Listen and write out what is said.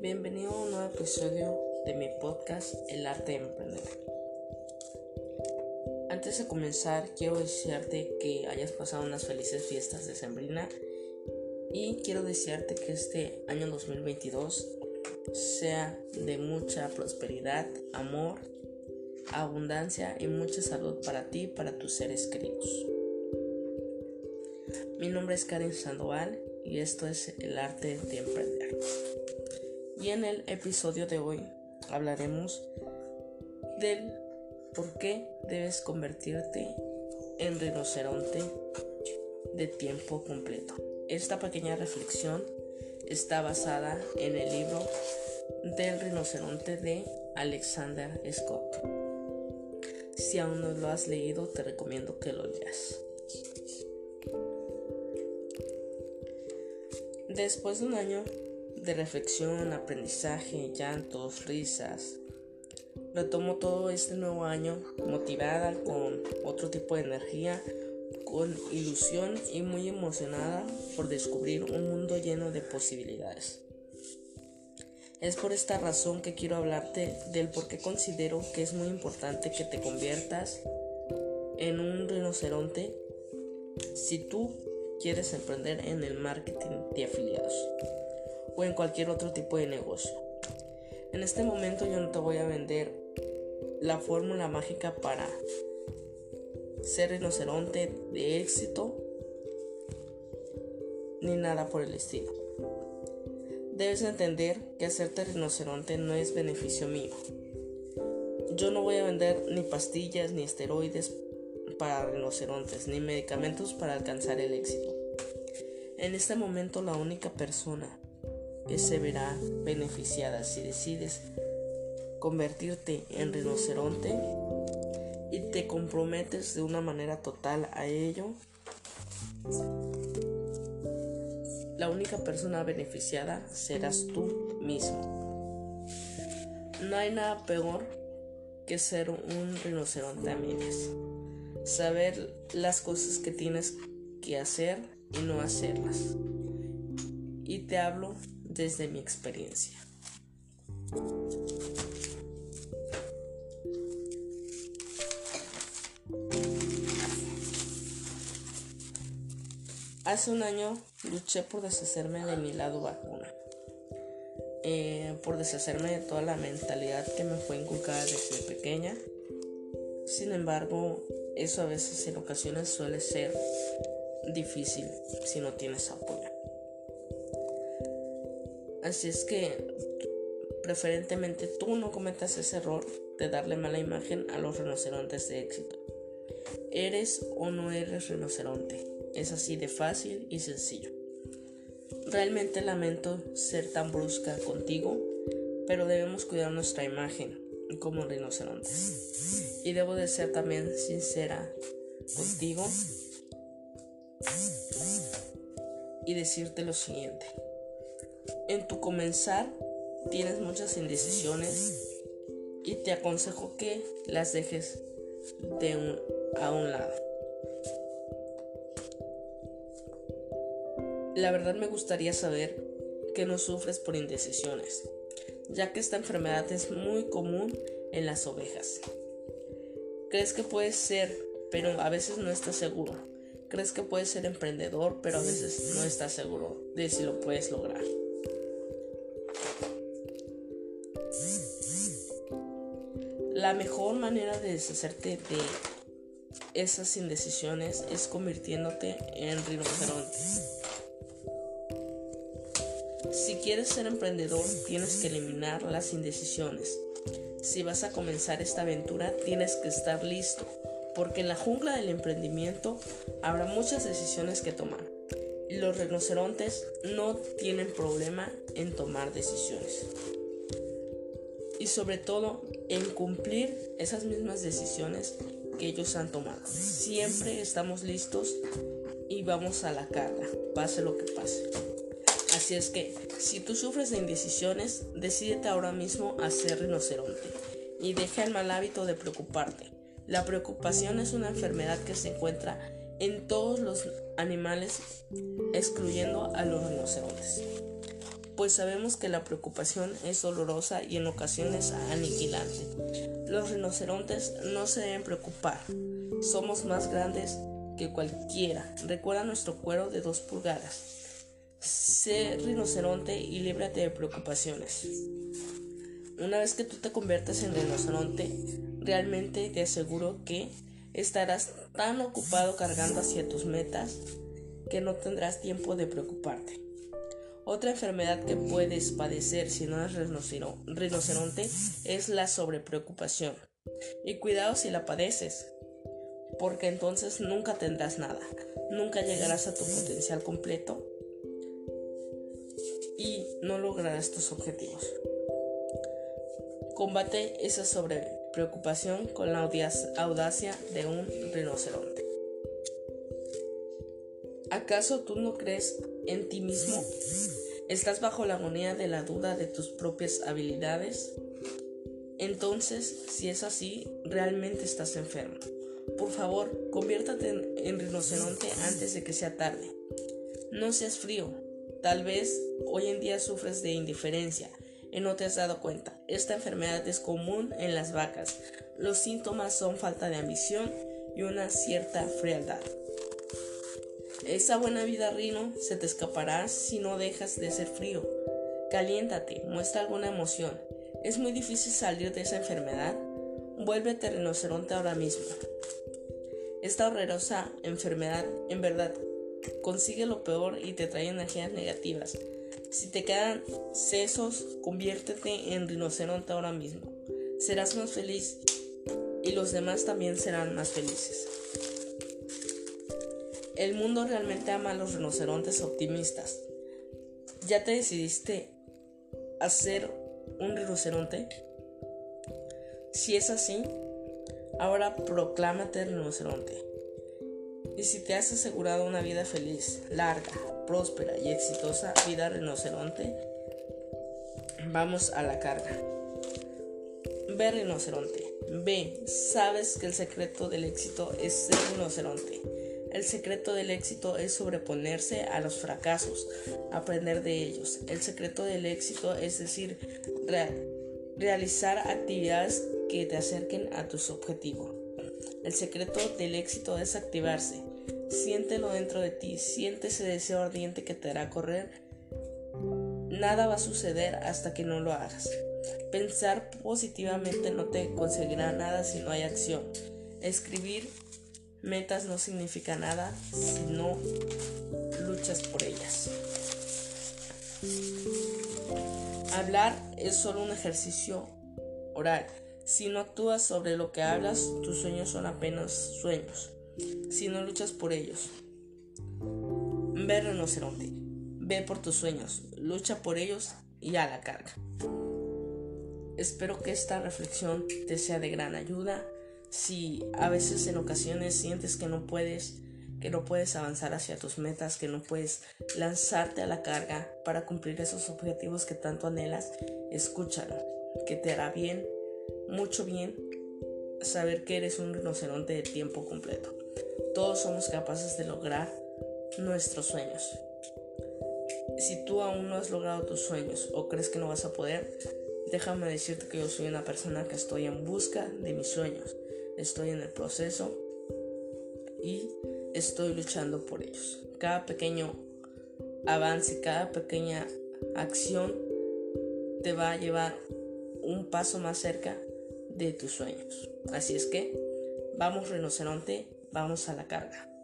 Bienvenido a un nuevo episodio de mi podcast El arte de emprender. Antes de comenzar, quiero desearte que hayas pasado unas felices fiestas de Sembrina y quiero desearte que este año 2022 sea de mucha prosperidad, amor, abundancia y mucha salud para ti y para tus seres queridos. Mi nombre es Karen Sandoval y esto es el arte de emprender. Y en el episodio de hoy hablaremos del por qué debes convertirte en rinoceronte de tiempo completo. Esta pequeña reflexión está basada en el libro del rinoceronte de Alexander Scott. Si aún no lo has leído, te recomiendo que lo leas. Después de un año de reflexión, aprendizaje, llantos, risas, retomo todo este nuevo año motivada con otro tipo de energía con ilusión y muy emocionada por descubrir un mundo lleno de posibilidades. Es por esta razón que quiero hablarte del por qué considero que es muy importante que te conviertas en un rinoceronte si tú quieres emprender en el marketing de afiliados o en cualquier otro tipo de negocio. En este momento yo no te voy a vender la fórmula mágica para ser rinoceronte de éxito ni nada por el estilo. Debes entender que hacerte rinoceronte no es beneficio mío. Yo no voy a vender ni pastillas ni esteroides para rinocerontes ni medicamentos para alcanzar el éxito. En este momento la única persona que se verá beneficiada si decides convertirte en rinoceronte y te comprometes de una manera total a ello, la única persona beneficiada serás tú mismo. No hay nada peor que ser un rinoceronte a medias. Saber las cosas que tienes que hacer y no hacerlas. Y te hablo desde mi experiencia. Hace un año luché por deshacerme de mi lado vacuna, eh, por deshacerme de toda la mentalidad que me fue inculcada desde pequeña. Sin embargo, eso a veces en ocasiones suele ser difícil si no tienes apoyo. Así es que preferentemente tú no cometas ese error de darle mala imagen a los rinocerontes de éxito. ¿Eres o no eres rinoceronte? Es así de fácil y sencillo. Realmente lamento ser tan brusca contigo, pero debemos cuidar nuestra imagen como rinocerontes. Y debo de ser también sincera contigo y decirte lo siguiente. En tu comenzar tienes muchas indecisiones y te aconsejo que las dejes de a un lado. La verdad me gustaría saber que no sufres por indecisiones, ya que esta enfermedad es muy común en las ovejas. Crees que puedes ser, pero a veces no estás seguro. Crees que puedes ser emprendedor, pero a veces no estás seguro de si lo puedes lograr. La mejor manera de deshacerte de esas indecisiones es convirtiéndote en rinoceronte. Si quieres ser emprendedor, tienes que eliminar las indecisiones. Si vas a comenzar esta aventura, tienes que estar listo, porque en la jungla del emprendimiento habrá muchas decisiones que tomar. Y los rinocerontes no tienen problema en tomar decisiones. Y sobre todo en cumplir esas mismas decisiones que ellos han tomado. Siempre estamos listos y vamos a la carga, pase lo que pase. Así es que, si tú sufres de indecisiones, decídete ahora mismo a ser rinoceronte y deja el mal hábito de preocuparte, La preocupación es una enfermedad que se encuentra en todos los animales, excluyendo a los rinocerontes. Pues sabemos que la preocupación es dolorosa y en ocasiones aniquilante. Los rinocerontes no se deben preocupar. Somos más grandes que cualquiera. Recuerda nuestro cuero de dos pulgadas. Sé rinoceronte y líbrate de preocupaciones. Una vez que tú te conviertes en rinoceronte, realmente te aseguro que estarás tan ocupado cargando hacia tus metas que no tendrás tiempo de preocuparte. Otra enfermedad que puedes padecer si no eres rinoceronte es la sobrepreocupación. Y cuidado si la padeces, porque entonces nunca tendrás nada, nunca llegarás a tu potencial completo no lograrás tus objetivos. Combate esa sobrepreocupación con la audacia de un rinoceronte. ¿Acaso tú no crees en ti mismo? ¿Estás bajo la agonía de la duda de tus propias habilidades? Entonces, si es así, realmente estás enfermo. Por favor, conviértate en, rinoceronte antes de que sea tarde. No seas frío. Tal vez hoy en día sufres de indiferencia y no te has dado cuenta. Esta enfermedad es común en las vacas. Los síntomas son falta de ambición y una cierta frialdad. Esa buena vida rino se te escapará si no dejas de ser frío. Caliéntate, muestra alguna emoción. Es muy difícil salir de esa enfermedad. Vuélvete rinoceronte ahora mismo. Esta horrorosa enfermedad, en verdad, consigue lo peor y te trae energías negativas. Si te quedan sesos, conviértete en rinoceronte ahora mismo. Serás más feliz y los demás también serán más felices. El mundo realmente ama a los rinocerontes optimistas. ¿Ya te decidiste a ser un rinoceronte? Si es así, Ahora proclámate rinoceronte. Y si te has asegurado una vida feliz, larga, próspera y exitosa, vida rinoceronte, vamos a la carga. Ve rinoceronte, ve, sabes que el secreto del éxito es ser rinoceronte. El secreto del éxito es sobreponerse a los fracasos, aprender de ellos. El secreto del éxito es decir, realizar actividades que te acerquen a tus objetivos. El secreto del éxito es activarse. Siéntelo dentro de ti, siente ese deseo ardiente que te hará correr. Nada va a suceder hasta que no lo hagas. Pensar positivamente no te conseguirá nada si no hay acción. Escribir metas no significa nada si no luchas por ellas. Hablar es solo un ejercicio oral. Si no actúas sobre lo que hablas, tus sueños son apenas sueños. Si no luchas por ellos. Ve rinoceronte. Ve por tus sueños. Lucha por ellos y a la carga. Espero que esta reflexión te sea de gran ayuda. Si a veces en ocasiones sientes que no puedes, que no puedes avanzar hacia tus metas, que no puedes lanzarte a la carga para cumplir esos objetivos que tanto anhelas, escúchalo, que te hará bien mucho bien saber que eres un rinoceronte de tiempo completo. Todos somos capaces de lograr nuestros sueños. Si tú aún no has logrado tus sueños o crees que no vas a poder, déjame decirte que yo soy una persona que estoy en busca de mis sueños. Estoy en el proceso y estoy luchando por ellos. Cada pequeño avance, cada pequeña acción te va a llevar un paso más cerca de tus sueños. Así es que, vamos rinoceronte, vamos a la carga.